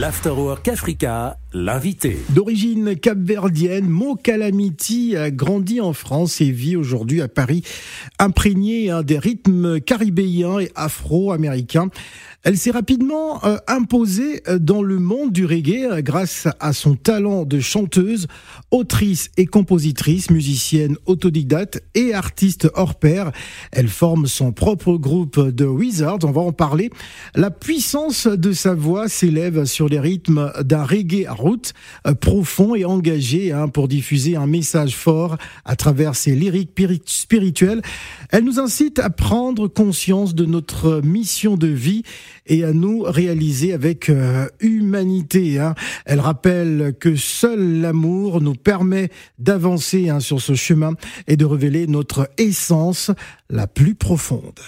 L'Afterwork Africa, l'invité. D'origine capverdienne, Mo Calamity a grandi en France et vit aujourd'hui à Paris, imprégné hein, des rythmes caribéens et afro-américains. Elle s'est rapidement euh, imposée euh, dans le monde du reggae euh, grâce à son talent de chanteuse, autrice et compositrice, musicienne autodidacte et artiste hors pair. Elle forme son propre groupe de Wizards, on va en parler. La puissance de sa voix s'élève sur les rythmes d'un reggae route profond et engagé hein, pour diffuser un message fort à travers ses lyriques spirituelles. Elle nous incite à prendre conscience de notre mission de vie et à nous réaliser avec euh, humanité. Hein. Elle rappelle que seul l'amour nous permet d'avancer hein, sur ce chemin et de révéler notre essence la plus profonde.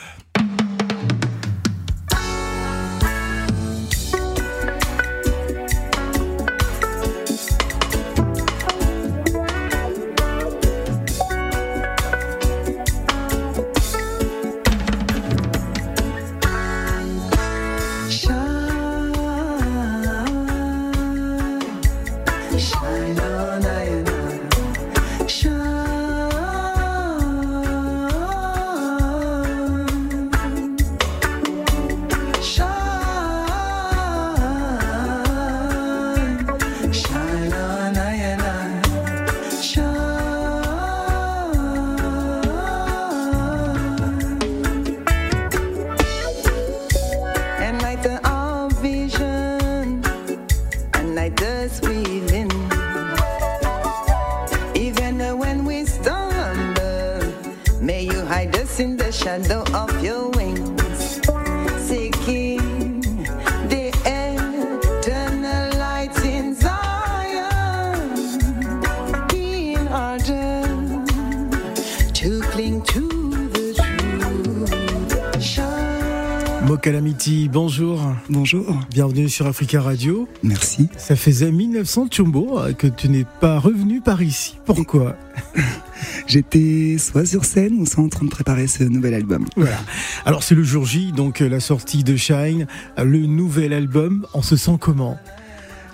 Mokalamiti, bonjour. Bonjour. Bienvenue sur Africa Radio. Merci. Ça faisait 1900 Chumbo que tu n'es pas revenu par ici. Pourquoi J'étais soit sur scène ou soit en train de préparer ce nouvel album. Voilà. Alors c'est le jour J, donc euh, la sortie de Shine, le nouvel album. On se sent comment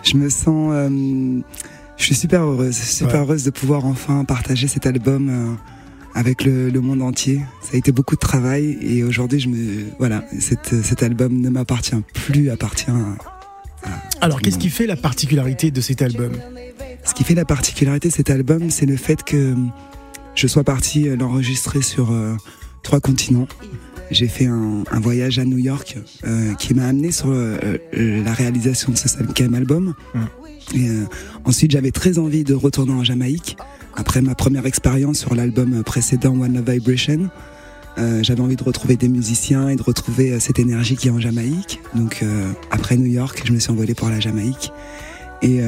Je me sens... Euh, je suis super heureuse, super heureuse de pouvoir enfin partager cet album. Euh, avec le, monde entier. Ça a été beaucoup de travail et aujourd'hui, je me voilà, cet album ne m'appartient plus, appartient. À, Alors, qu'est-ce qui fait la particularité de cet album? Ce qui fait la particularité de cet album, c'est le fait que je sois parti l'enregistrer sur euh, trois continents. J'ai fait un, voyage à New York euh, qui m'a amené sur euh, la réalisation de ce cinquième album. Hum. Et ensuite, j'avais très envie de retourner en Jamaïque après ma première expérience sur l'album précédent One Love Vibration, euh, j'avais envie de retrouver des musiciens et de retrouver euh, cette énergie qui est en Jamaïque. Donc euh, après New York, je me suis envolé pour la Jamaïque. Et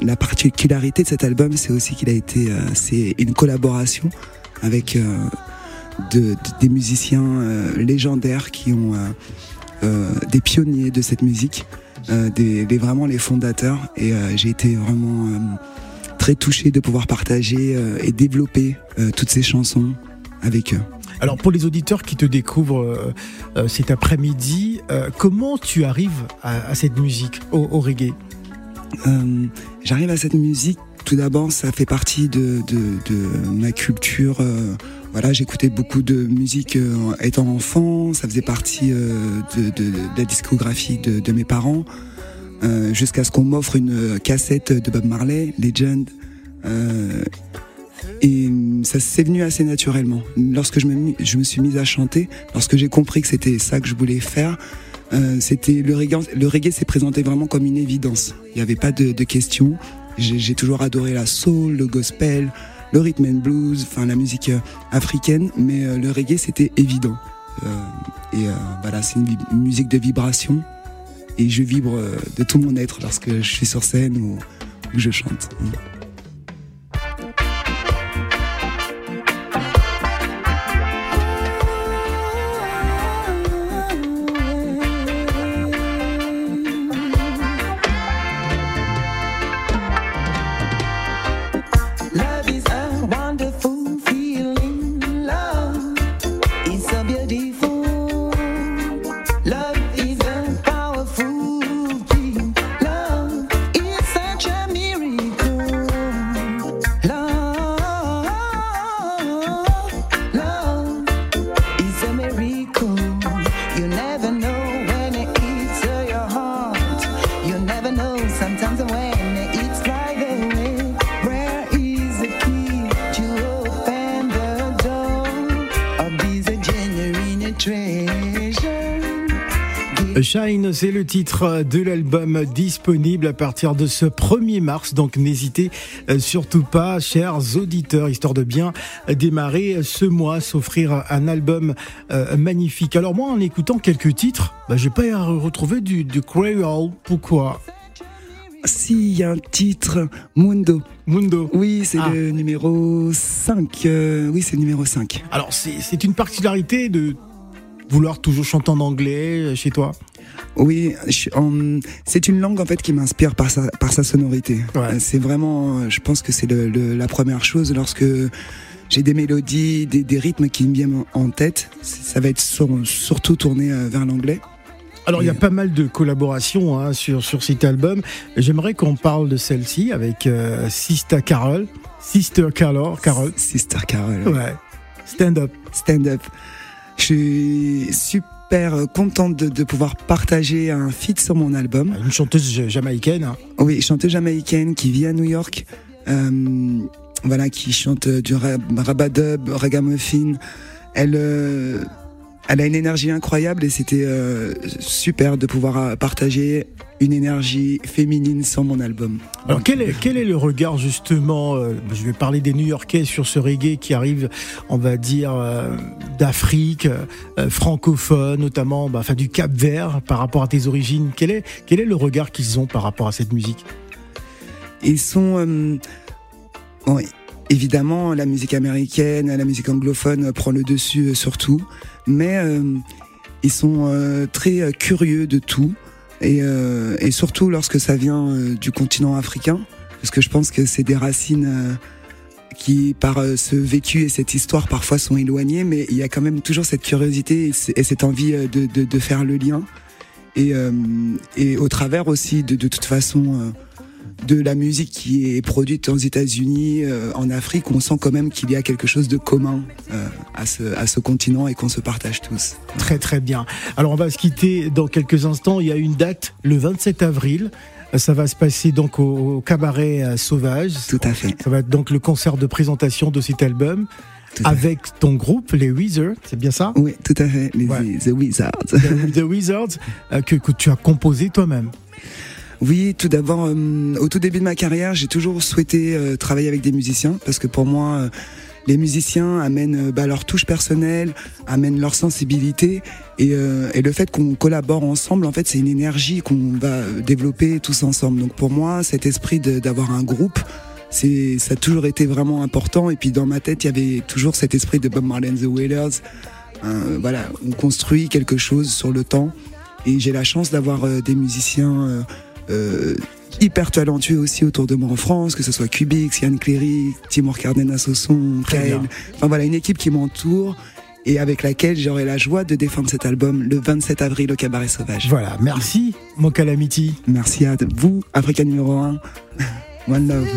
la particularité de cet album, c'est aussi qu'il a été, c'est une collaboration avec de, des musiciens légendaires qui ont des pionniers de cette musique, des, vraiment les fondateurs. Et j'ai été vraiment très touché de pouvoir partager euh, et développer euh, toutes ces chansons avec eux. Alors pour les auditeurs qui te découvrent euh, cet après-midi, comment tu arrives à, cette musique, au, reggae? J'arrive à cette musique, tout d'abord ça fait partie de, ma culture. voilà, j'écoutais beaucoup de musique étant enfant, ça faisait partie de, la discographie de, mes parents. Jusqu'à ce qu'on m'offre une cassette de Bob Marley, Legend, euh, et ça s'est venu assez naturellement. Lorsque je me, je me suis mise à chanter, lorsque j'ai compris que c'était ça que je voulais faire, euh, c'était le reggae. Le reggae s'est présenté vraiment comme une évidence. Il n'y avait pas de, de questions. J'ai toujours adoré la soul, le gospel, le rhythm and blues, enfin la musique euh, africaine, mais euh, le reggae c'était évident. Euh, et voilà, c'est une, musique de vibration. Et je vibre de tout mon être lorsque je suis sur scène ou, ou je chante. Shine, c'est le titre de l'album disponible à partir de ce 1er mars, donc n'hésitez euh, surtout pas, chers auditeurs, histoire de bien démarrer ce mois, s'offrir un album euh, magnifique. Alors moi, en écoutant quelques titres, bah, j'ai pas retrouvé du, du Creole. Pourquoi? Si, il y a un titre, Mundo. Mundo. Oui, c'est ah. le numéro 5. Euh, oui, c'est le numéro 5. Alors, c'est une particularité de vouloir toujours chanter en anglais euh, chez toi oui, c'est une langue en fait qui m'inspire par sa, par sa sonorité. C'est vraiment, je pense que c'est le, la première chose lorsque j'ai des mélodies, des, des, rythmes qui me viennent en tête. Ça va être surtout tourné euh, vers l'anglais. Alors il y a pas mal de collaborations hein, sur, sur cet album. J'aimerais qu'on parle de celle-ci avec euh, Sister Carol. Sister Carol. Carol. Sister Carol. Ouais. Stand up. Stand up. Je suis super contente de, pouvoir partager un feat sur mon album. Une chanteuse jamaïcaine. Hein. Oui, chanteuse jamaïcaine qui vit à New York. Euh, voilà, qui chante du rabadub, ragamuffin. Elle, euh, elle a une énergie incroyable et c'était euh, super de pouvoir partager une énergie féminine sur mon album. Alors quel est, quel est le regard justement, euh, je vais parler des New-Yorkais sur ce reggae qui arrive, on va dire, euh, d'Afrique, euh, francophone notamment, bah, enfin du Cap Vert par rapport à tes origines. Quel est, quel est le regard qu'ils ont par rapport à cette musique? Ils sont... Bon, évidemment, la musique américaine, la musique anglophone prend le dessus surtout, mais ils sont très curieux de tout. Et, euh, et, surtout lorsque ça vient euh, du continent africain, parce que je pense que c'est des racines euh, qui, par euh, ce vécu et cette histoire, parfois sont éloignées, mais il y a quand même toujours cette curiosité et, cette envie de, de, de, faire le lien. Et, et au travers aussi, de, de toute façon, de la musique qui est produite aux États-Unis, euh, en Afrique, on sent quand même qu'il y a quelque chose de commun euh, à, ce, à ce continent et qu'on se partage tous. Très très bien. Alors on va se quitter dans quelques instants. Il y a une date, le 27 avril. Ça va se passer donc au, cabaret euh, Sauvage. Tout à fait. Ça va être donc le concert de présentation de cet album. avec ton groupe, les Wizards, c'est bien ça? Oui, tout à fait, les The Wizards. The, Wizards, que, que tu as composé toi-même. Oui, tout d'abord, euh, au tout début de ma carrière, j'ai toujours souhaité euh, travailler avec des musiciens parce que pour moi, euh, les musiciens amènent bah, leur touche personnelle, amènent leur sensibilité et, et le fait qu'on collabore ensemble, en fait, c'est une énergie qu'on va développer tous ensemble. Donc pour moi, cet esprit d'avoir un groupe, c'est ça a toujours été vraiment important. Et puis dans ma tête, il y avait toujours cet esprit de Bob Marley and the Wailers. voilà, on construit quelque chose sur le temps. Et j'ai la chance d'avoir des musiciens euh, hyper talentueux aussi autour de moi en France, que ce soit Cubix, Yann Cléry, Timur Cardenas au son, Enfin voilà, une équipe qui m'entoure et avec laquelle j'aurai la joie de défendre cet album le 27 avril au Cabaret Sauvage. Voilà, merci mon Calamity. Merci à vous, Africa numéro 1. One love.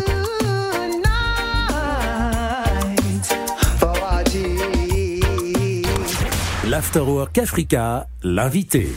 L'Afterwork Africa, l'invité.